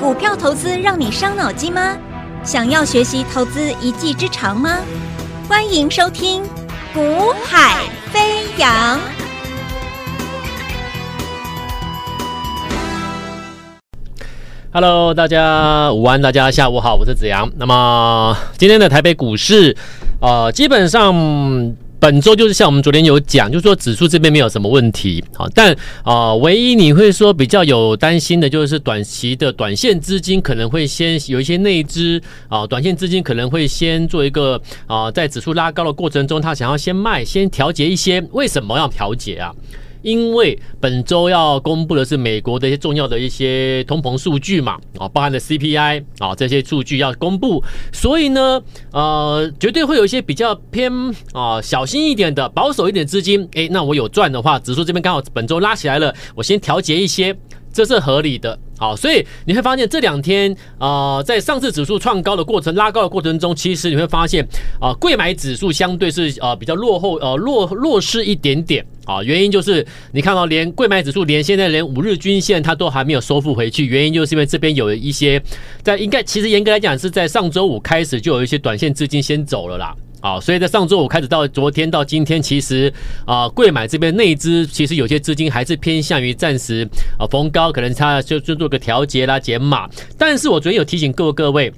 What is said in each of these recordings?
股票投资让你伤脑筋吗？想要学习投资一技之长吗？欢迎收听《股海飞扬》。Hello，大家午安，大家下午好，我是子阳。那么今天的台北股市，呃，基本上。本周就是像我们昨天有讲，就是说指数这边没有什么问题，啊，但啊、唯一你会说比较有担心的，就是短期的短线资金可能会先有一些内资啊，短线资金可能会先做一个啊，在指数拉高的过程中，他想要先卖，先调节一些，为什么要调节啊？因为本周要公布的是美国的一些重要的一些通膨数据嘛，啊，包含的 CPI 啊这些数据要公布，所以呢，呃，绝对会有一些比较偏啊小心一点的保守一点资金，诶，那我有赚的话，指数这边刚好本周拉起来了，我先调节一些。这是合理的，好，所以你会发现这两天啊、在上市指数创高的过程、拉高的过程中，其实你会发现啊，柜、买指数相对是呃比较落后，呃落弱势一点点啊。原因就是你看到连柜买指数连现在连五日均线它都还没有收复回去，原因就是因为这边有一些在应该其实严格来讲是在上周五开始就有一些短线资金先走了啦。好，所以在上周五开始到昨天到今天，其实啊，贵买这边内资其实有些资金还是偏向于暂时啊逢高，可能它就就做个调节啦减码。但是我昨天有提醒各位各位。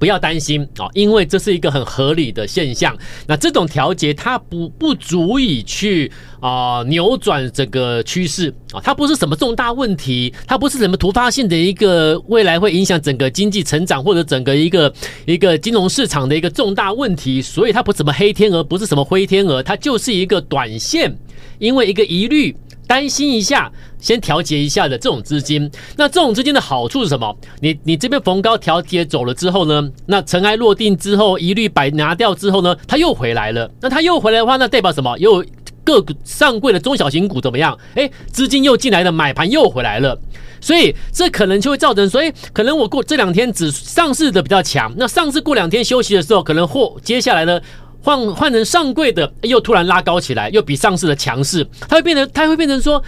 不要担心啊，因为这是一个很合理的现象。那这种调节它不不足以去啊扭转整个趋势啊，它不是什么重大问题，它不是什么突发性的一个未来会影响整个经济成长或者整个一个一个金融市场的一个重大问题，所以它不是什么黑天鹅，不是什么灰天鹅，它就是一个短线，因为一个疑虑。担心一下，先调节一下的这种资金，那这种资金的好处是什么？你你这边逢高调节走了之后呢？那尘埃落定之后，一律摆拿掉之后呢？它又回来了。那它又回来的话，那代表什么？又各个上柜的中小型股怎么样？诶，资金又进来了，买盘又回来了。所以这可能就会造成，所以可能我过这两天只上市的比较强，那上市过两天休息的时候，可能或接下来呢？换换成上柜的，又突然拉高起来，又比上市的强势，它会变成，它会变成说，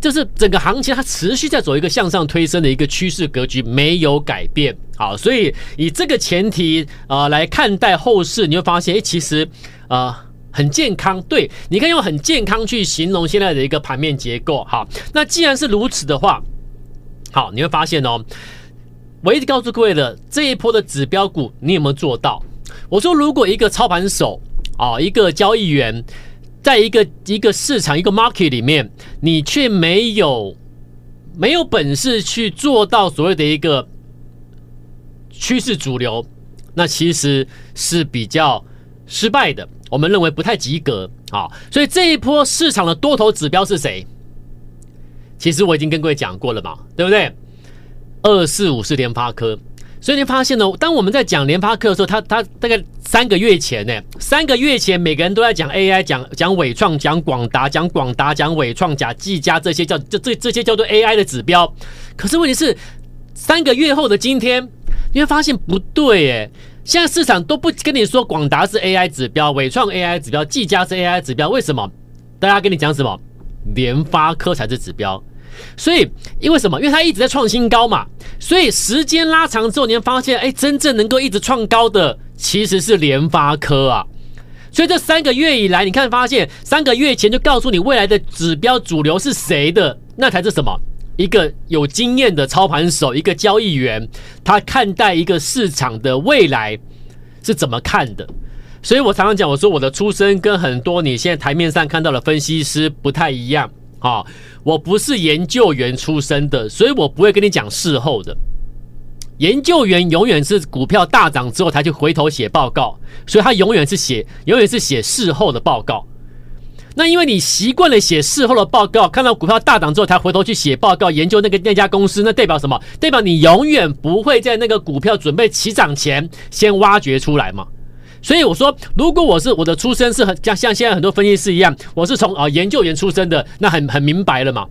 就是整个行情它持续在走一个向上推升的一个趋势格局，没有改变。好，所以以这个前提啊、呃、来看待后市，你会发现，哎，其实啊、呃、很健康。对，你可以用很健康去形容现在的一个盘面结构。好，那既然是如此的话，好，你会发现哦，我一直告诉各位的这一波的指标股，你有没有做到？我说，如果一个操盘手啊，一个交易员，在一个一个市场一个 market 里面，你却没有没有本事去做到所谓的一个趋势主流，那其实是比较失败的。我们认为不太及格啊。所以这一波市场的多头指标是谁？其实我已经跟各位讲过了嘛，对不对？二四五是联发科。所以你发现呢，当我们在讲联发科的时候，他他大概三个月前呢，三个月前每个人都在讲 AI，讲讲伟创，讲广达，讲广达，讲伟创，讲技嘉这些叫这这这些叫做 AI 的指标。可是问题是，三个月后的今天，你会发现不对诶，现在市场都不跟你说广达是 AI 指标，伟创 AI 指标，技嘉是 AI 指标，为什么？大家跟你讲什么？联发科才是指标。所以，因为什么？因为它一直在创新高嘛。所以时间拉长之后，你会发现，哎，真正能够一直创高的其实是联发科啊。所以这三个月以来，你看发现，三个月前就告诉你未来的指标主流是谁的，那才是什么？一个有经验的操盘手，一个交易员，他看待一个市场的未来是怎么看的。所以我常常讲，我说我的出身跟很多你现在台面上看到的分析师不太一样。啊，我不是研究员出身的，所以我不会跟你讲事后的。研究员永远是股票大涨之后才去回头写报告，所以他永远是写，永远是写事后的报告。那因为你习惯了写事后的报告，看到股票大涨之后才回头去写报告，研究那个那家公司，那代表什么？代表你永远不会在那个股票准备起涨前先挖掘出来嘛。所以我说，如果我是我的出身是很像像现在很多分析师一样，我是从啊研究员出身的，那很很明白了嘛。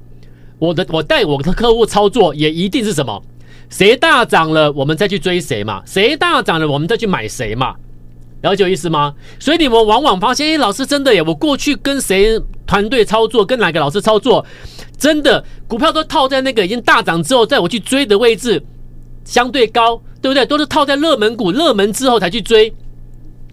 我的我带我的客户操作也一定是什么？谁大涨了，我们再去追谁嘛？谁大涨了，我们再去买谁嘛？了解意思吗？所以你们往往发现，哎，老师真的耶，我过去跟谁团队操作，跟哪个老师操作，真的股票都套在那个已经大涨之后，在我去追的位置，相对高，对不对？都是套在热门股热门之后才去追。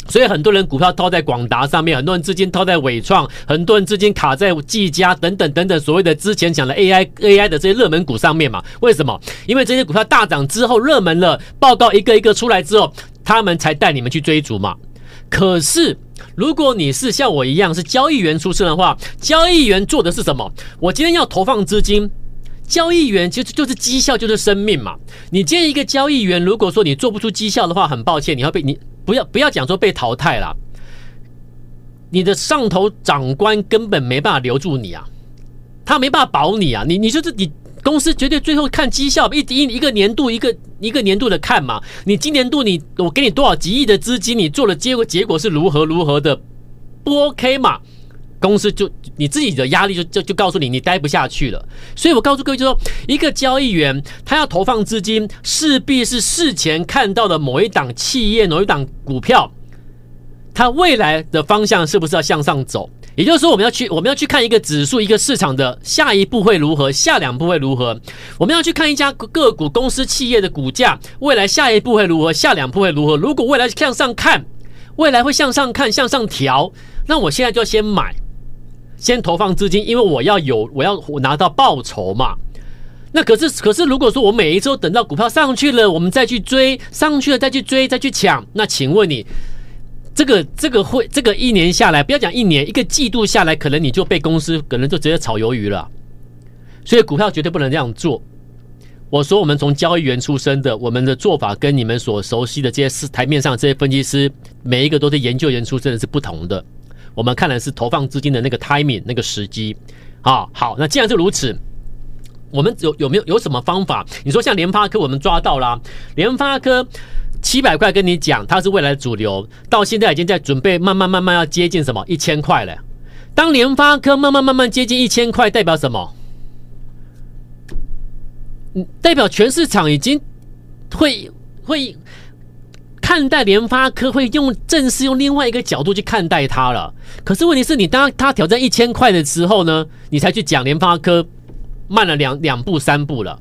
所以很多人股票套在广达上面，很多人资金套在伟创，很多人资金卡在技嘉等等等等，所谓的之前讲的 AI AI 的这些热门股上面嘛？为什么？因为这些股票大涨之后热门了，报告一个一个出来之后，他们才带你们去追逐嘛。可是如果你是像我一样是交易员出身的话，交易员做的是什么？我今天要投放资金，交易员其实就是绩效，就是生命嘛。你今天一个交易员，如果说你做不出绩效的话，很抱歉，你会被你。不要不要讲说被淘汰了，你的上头长官根本没办法留住你啊，他没办法保你啊，你你说这你公司绝对最后看绩效，一一一个年度一个一个年度的看嘛，你今年度你我给你多少几亿的资金，你做了结果结果是如何如何的不 OK 嘛？公司就你自己的压力就就就告诉你，你待不下去了。所以我告诉各位，就说一个交易员他要投放资金，势必是事前看到的某一档企业、某一档股票，它未来的方向是不是要向上走？也就是说，我们要去我们要去看一个指数、一个市场的下一步会如何，下两步会如何？我们要去看一家个股、公司、企业的股价，未来下一步会如何，下两步会如何？如果未来向上看，未来会向上看、向上调，那我现在就要先买。先投放资金，因为我要有，我要拿到报酬嘛。那可是，可是如果说我每一周等到股票上去了，我们再去追，上去了再去追，再去抢，那请问你，这个这个会这个一年下来，不要讲一年，一个季度下来，可能你就被公司可能就直接炒鱿鱼了。所以股票绝对不能这样做。我说，我们从交易员出身的，我们的做法跟你们所熟悉的这些台面上这些分析师，每一个都是研究员出身的，是不同的。我们看的是投放资金的那个 timing 那个时机，啊，好，那既然是如此，我们有有没有有什么方法？你说像联发科，我们抓到了，联发科七百块跟你讲，它是未来主流，到现在已经在准备慢慢慢慢要接近什么一千块了。当联发科慢慢慢慢接近一千块，代表什么？代表全市场已经会会。看待联发科会用正式用另外一个角度去看待它了。可是问题是你当它挑战一千块的时候呢，你才去讲联发科慢了两两步三步了。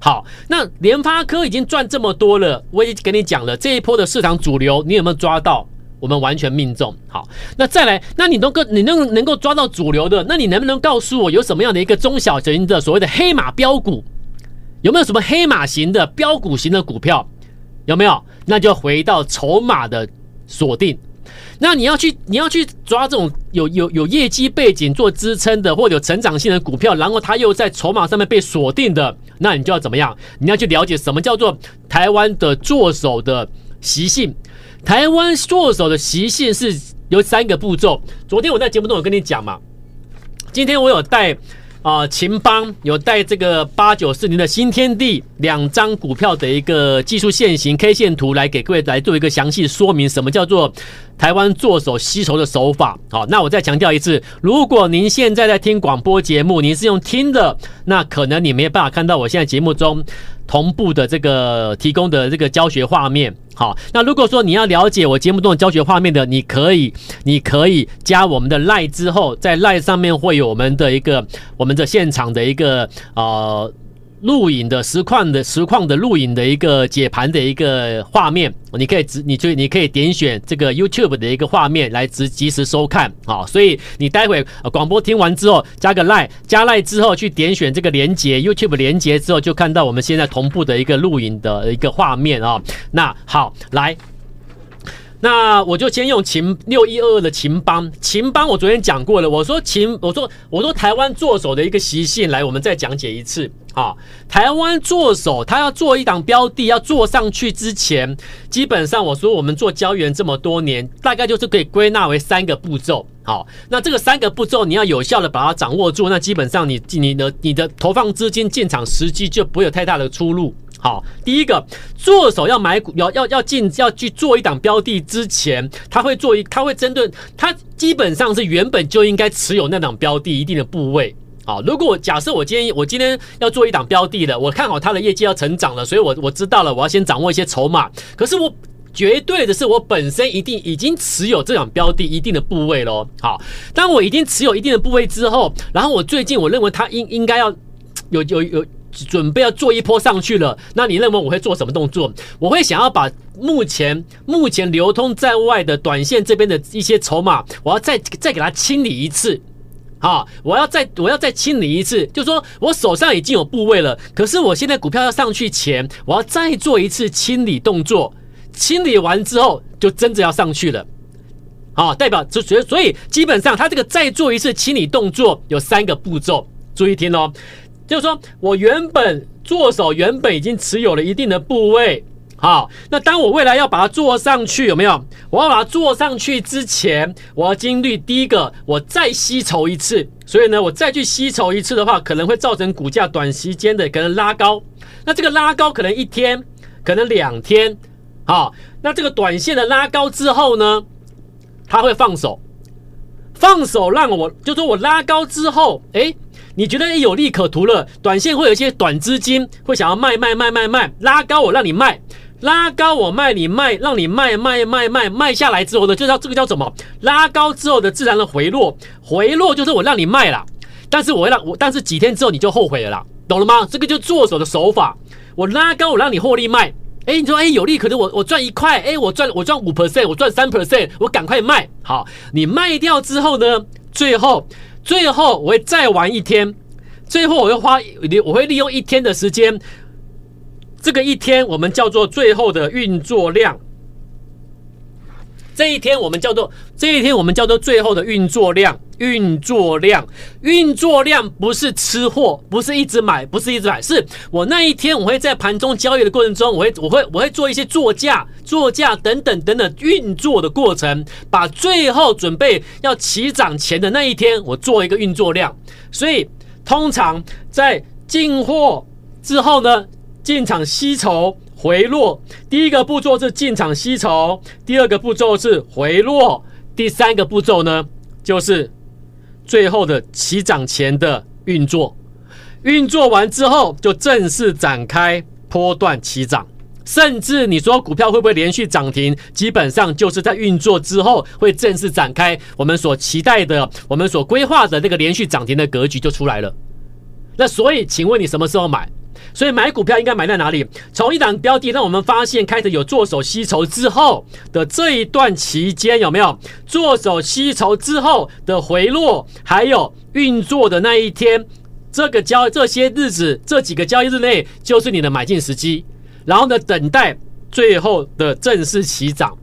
好，那联发科已经赚这么多了，我已经跟你讲了这一波的市场主流，你有没有抓到？我们完全命中。好，那再来，那你能够你能能够抓到主流的，那你能不能告诉我有什么样的一个中小型的所谓的黑马标股？有没有什么黑马型的标股型的股票？有没有？那就回到筹码的锁定。那你要去，你要去抓这种有有有业绩背景做支撑的，或者有成长性的股票，然后它又在筹码上面被锁定的，那你就要怎么样？你要去了解什么叫做台湾的作手的习性。台湾作手的习性是有三个步骤。昨天我在节目中有跟你讲嘛，今天我有带。啊，秦邦有带这个八九四零的新天地两张股票的一个技术线型 K 线图来给各位来做一个详细说明，什么叫做台湾做手吸筹的手法？好，那我再强调一次，如果您现在在听广播节目，您是用听的，那可能你没有办法看到我现在节目中。同步的这个提供的这个教学画面，好，那如果说你要了解我节目中的教学画面的，你可以，你可以加我们的赖之后，在赖上面会有我们的一个我们的现场的一个呃。录影的实况的实况的录影的一个解盘的一个画面，你可以直你就你可以点选这个 YouTube 的一个画面来直及时收看啊，所以你待会广播听完之后加个 Line 加 Line 之后去点选这个连接 YouTube 连接之后就看到我们现在同步的一个录影的一个画面啊，那好来。那我就先用秦六一二二的秦邦，秦邦我昨天讲过了。我说秦，我说我说台湾作手的一个习性，来，我们再讲解一次啊。台湾作手他要做一档标的，要做上去之前，基本上我说我们做交易员这么多年，大概就是可以归纳为三个步骤。好，那这个三个步骤你要有效的把它掌握住，那基本上你你的你的投放资金进场时机就不会有太大的出入。好，第一个做手要买股，要要要进要去做一档标的之前，他会做一，他会针对他基本上是原本就应该持有那档标的一定的部位。好，如果假设我今天我今天要做一档标的了，我看好它的业绩要成长了，所以我我知道了，我要先掌握一些筹码。可是我绝对的是，我本身一定已经持有这档标的一定的部位喽。好，当我已经持有一定的部位之后，然后我最近我认为它应应该要有有有。准备要做一波上去了，那你认为我会做什么动作？我会想要把目前目前流通在外的短线这边的一些筹码，我要再再给它清理一次。好，我要再我要再清理一次，就说我手上已经有部位了，可是我现在股票要上去前，我要再做一次清理动作，清理完之后就真的要上去了。好，代表就所所以基本上它这个再做一次清理动作有三个步骤，注意听哦，就是说我原本做手原本已经持有了一定的部位。好，那当我未来要把它做上去，有没有？我要把它做上去之前，我要经历第一个，我再吸筹一次。所以呢，我再去吸筹一次的话，可能会造成股价短时间的可能拉高。那这个拉高可能一天，可能两天。好，那这个短线的拉高之后呢，它会放手，放手让我，就说我拉高之后，诶，你觉得有利可图了，短线会有一些短资金会想要卖卖卖卖卖，拉高我让你卖。拉高我卖你卖，让你卖卖卖卖卖下来之后呢，就叫这个叫什么？拉高之后的自然的回落，回落就是我让你卖了，但是我让我，但是几天之后你就后悔了啦，懂了吗？这个就做手的手法，我拉高我让你获利卖，哎，你说哎有利，可图我我赚一块，哎我赚我赚五 percent，我赚三 percent，我赶快卖，好，你卖掉之后呢，最后最后我会再玩一天，最后我会花我会利用一天的时间。这个一天我们叫做最后的运作量，这一天我们叫做这一天我们叫做最后的运作量，运作量，运作量不是吃货，不是一直买，不是一直买，是我那一天我会在盘中交易的过程中，我会我会我会做一些作价、作价等等等等运作的过程，把最后准备要起涨前的那一天，我做一个运作量。所以通常在进货之后呢，进场吸筹回落，第一个步骤是进场吸筹，第二个步骤是回落，第三个步骤呢，就是最后的起涨前的运作。运作完之后，就正式展开波段起涨。甚至你说股票会不会连续涨停？基本上就是在运作之后会正式展开我们所期待的、我们所规划的那个连续涨停的格局就出来了。那所以，请问你什么时候买？所以买股票应该买在哪里？从一档标的，让我们发现开始有做手吸筹之后的这一段期间，有没有做手吸筹之后的回落，还有运作的那一天，这个交这些日子，这几个交易日内就是你的买进时机。然后呢，等待最后的正式起涨。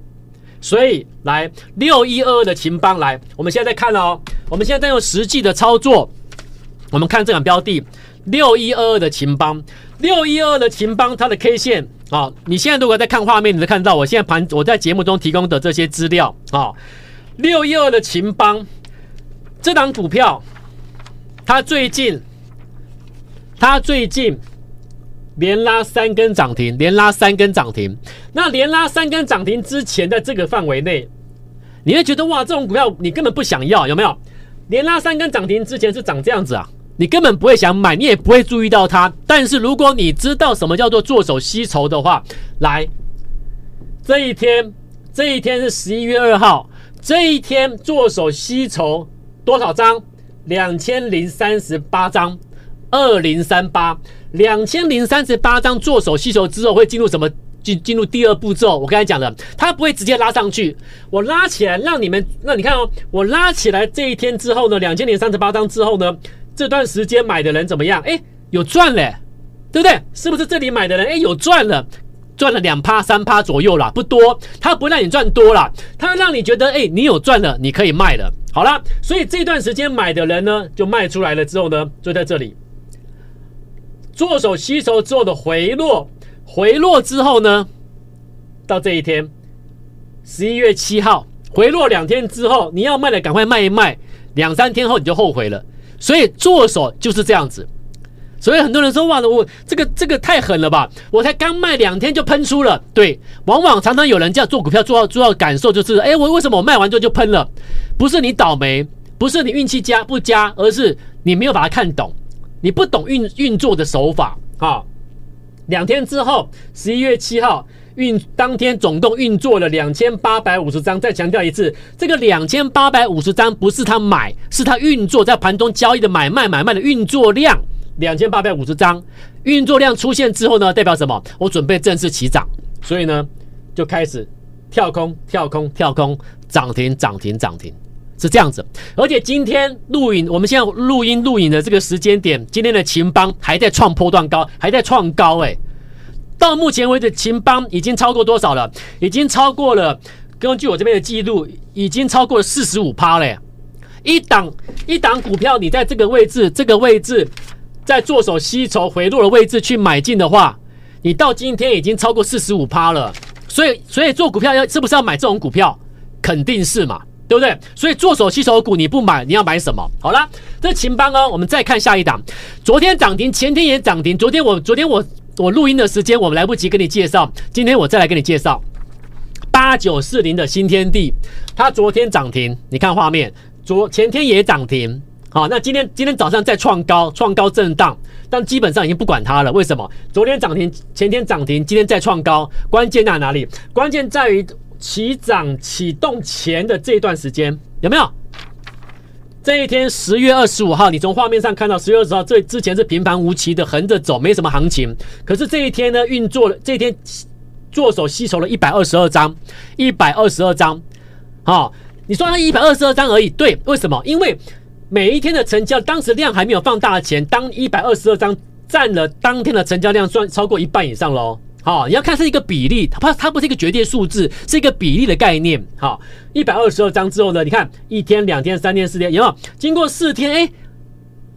所以来六一二二的勤邦来，我们现在在看哦，我们现在在用实际的操作，我们看这档标的。六一二二的勤邦，六一二二的勤邦，它的 K 线啊、你现在如果在看画面，你能看到我现在盘我在节目中提供的这些资料啊。六一二的勤邦，这档股票，它最近，它最近连拉三根涨停，连拉三根涨停。那连拉三根涨停之前的这个范围内，你会觉得哇，这种股票你根本不想要，有没有？连拉三根涨停之前是长这样子啊。你根本不会想买，你也不会注意到它。但是如果你知道什么叫做做手吸筹的话，来，这一天，这一天是十一月二号，这一天做手吸筹多少张？两千零三十八张，二零三八，两千零三十八张做手吸筹之后会进入什么？进进入第二步骤。我刚才讲的，它不会直接拉上去，我拉起来让你们，那你看哦，我拉起来这一天之后呢，两千零三十八张之后呢？这段时间买的人怎么样？哎，有赚嘞，对不对？是不是这里买的人哎有赚了，赚了两趴三趴左右啦，不多。他不让你赚多啦，他让你觉得哎你有赚了，你可以卖了。好了，所以这段时间买的人呢，就卖出来了之后呢，就在这里做手吸筹之后的回落，回落之后呢，到这一天十一月七号回落两天之后，你要卖的赶快卖一卖，两三天后你就后悔了。所以做手就是这样子，所以很多人说哇，我这个这个太狠了吧？我才刚卖两天就喷出了。对，往往常常有人这样做股票做到做到感受就是，哎，我为什么我卖完之后就喷了？不是你倒霉，不是你运气佳不佳，而是你没有把它看懂，你不懂运运作的手法啊。两天之后，十一月七号。运当天总共运作了两千八百五十张，再强调一次，这个两千八百五十张不是他买，是他运作在盘中交易的买卖买卖的运作量，两千八百五十张，运作量出现之后呢，代表什么？我准备正式起涨，所以呢，就开始跳空、跳空、跳空，涨停、涨停、涨停，是这样子。而且今天录影，我们现在录音录影的这个时间点，今天的勤邦还在创波段高，还在创高，哎，到目前为止，秦邦已经超过多少了？已经超过了，根据我这边的记录，已经超过了四十五趴嘞。一档一档股票，你在这个位置，这个位置，在做手吸筹回落的位置去买进的话，你到今天已经超过四十五趴了。所以，所以做股票要是不是要买这种股票？肯定是嘛，对不对？所以做手吸筹股你不买，你要买什么？好了，这秦邦哦，我们再看下一档。昨天涨停，前天也涨停。昨天我昨天我我录音的时间我们来不及跟你介绍，今天我再来跟你介绍八九四零的新天地，它昨天涨停，你看画面。昨前天也涨停，好，那今天今天早上再创高，创高震荡，但基本上已经不管它了。为什么？昨天涨停，前天涨停，今天再创高，关键在哪里？关键在于起涨启动前的这段时间有没有？这一天十月二十五号，你从画面上看到十月二十号，这之前是平盘无奇的横着走，没什么行情。可是这一天呢，运作了，这一天做手吸筹了一百二十二张，一百二十二张，好。你说它一百二十二张而已，对，为什么？因为每一天的成交，当时量还没有放大的前，当一百二十二张占了当天的成交量，算超过一半以上喽。好，你要看是一个比例，它它不是一个绝对数字，是一个比例的概念。好，一百二十二张之后呢，你看一天、两天、三天、四天，有没有？经过四天，哎，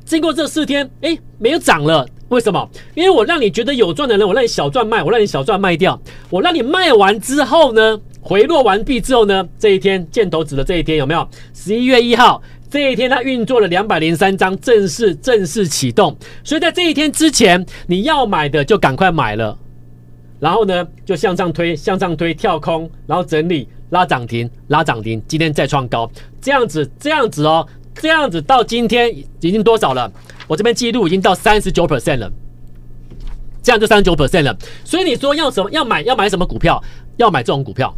经过这四天，哎，没有涨了，为什么？因为我让你觉得有赚的人，我让你小赚卖，我让你小赚卖掉，我让你卖完之后呢？回落完毕之后呢，这一天箭头指的这一天有没有？十一月一号这一天，它运作了两百零三张，正式正式启动。所以在这一天之前，你要买的就赶快买了，然后呢就向上推，向上推，跳空，然后整理，拉涨停，拉涨停，今天再创高，这样子，这样子哦，这样子到今天已经多少了？我这边记录已经到三十九 percent 了，这样就三十九 percent 了。所以你说要什么？要买要买什么股票？要买这种股票。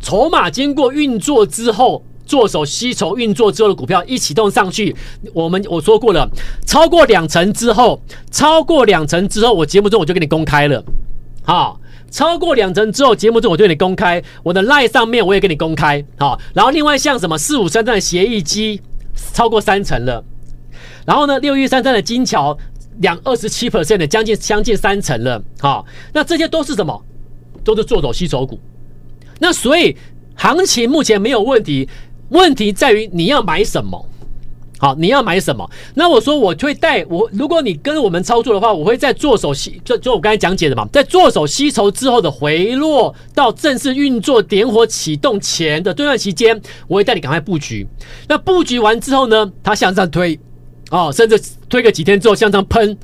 筹码经过运作之后，做手吸筹运作之后的股票一启动上去，我们我说过了，超过两成之后，超过两成之后，我节目中我就给你公开了，好，超过两成之后，节目中我对你公开，我的 LINE 上面我也给你公开，好，然后另外像什么四五三三的协议机超过三成了，然后呢六一三三的金桥两二十七 percent 的将近将近三成了，好，那这些都是什么？都是做走吸筹股。那所以行情目前没有问题，问题在于你要买什么？好，你要买什么？那我说我会带我，如果你跟我们操作的话，我会在做手吸，就就我刚才讲解的嘛，在做手吸筹之后的回落到正式运作点火启动前的这段期间，我会带你赶快布局。那布局完之后呢，它向上推，哦，甚至推个几天之后向上喷，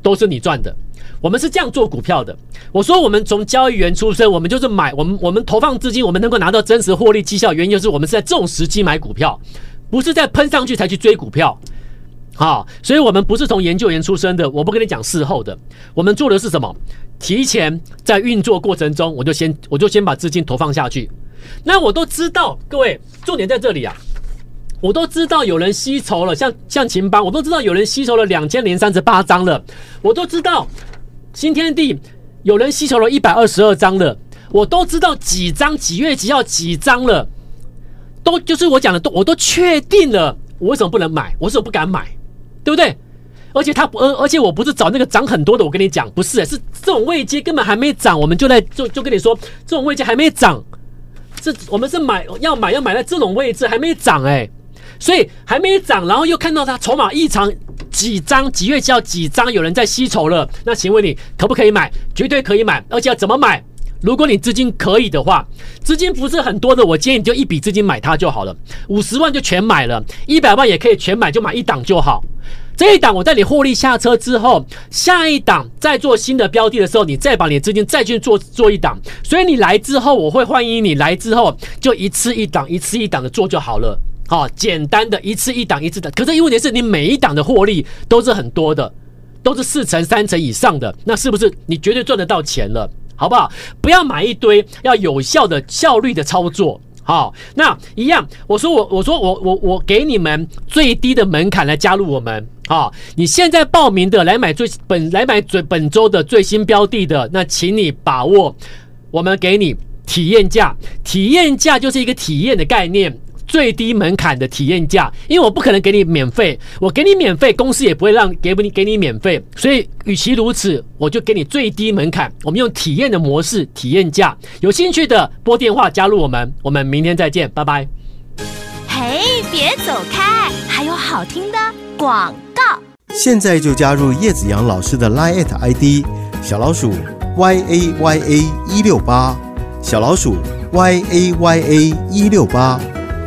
都是你赚的。我们是这样做股票的。我说，我们从交易员出身，我们就是买我们我们投放资金，我们能够拿到真实获利绩效，原因就是我们是在这种时机买股票，不是在喷上去才去追股票。好，所以我们不是从研究员出身的，我不跟你讲事后的。我们做的是什么？提前在运作过程中，我就先我就先把资金投放下去。那我都知道，各位重点在这里啊，我都知道有人吸筹了，像像勤邦，我都知道有人吸筹了两千零三十八张了，我都知道。新天地有人吸筹了一百二十二张了，我都知道几张几月几号几张了，都就是我讲的都我都确定了，我为什么不能买？我为什么不敢买？对不对？而且他不而而且我不是找那个涨很多的，我跟你讲不是，是这种位阶根本还没涨，我们就在就就跟你说这种位阶还没涨，这我们是买要买要买在这种位置还没涨哎，所以还没涨，然后又看到它筹码异常。几张几月几号几张有人在吸筹了？那请问你可不可以买？绝对可以买，而且要怎么买？如果你资金可以的话，资金不是很多的，我建议你就一笔资金买它就好了，五十万就全买了，一百万也可以全买，就买一档就好。这一档我在你获利下车之后，下一档再做新的标的的时候，你再把你的资金再去做做一档。所以你来之后，我会欢迎你来之后就一次一档，一次一档的做就好了。好，简单的一次一档一次的，可是问题是你每一档的获利都是很多的，都是四成三成以上的，那是不是你绝对赚得到钱了？好不好？不要买一堆，要有效的效率的操作。好，那一样，我说我我说我我我给你们最低的门槛来加入我们。啊，你现在报名的来买最本来买最本周的最新标的的，那请你把握，我们给你体验价，体验价就是一个体验的概念。最低门槛的体验价，因为我不可能给你免费，我给你免费，公司也不会让给不你给你免费，所以与其如此，我就给你最低门槛，我们用体验的模式体验价，有兴趣的拨电话加入我们，我们明天再见，拜拜。嘿，别走开，还有好听的广告。现在就加入叶子阳老师的 Line ID 小老鼠 y a y a 一六八，小老鼠 y a y a 一六八。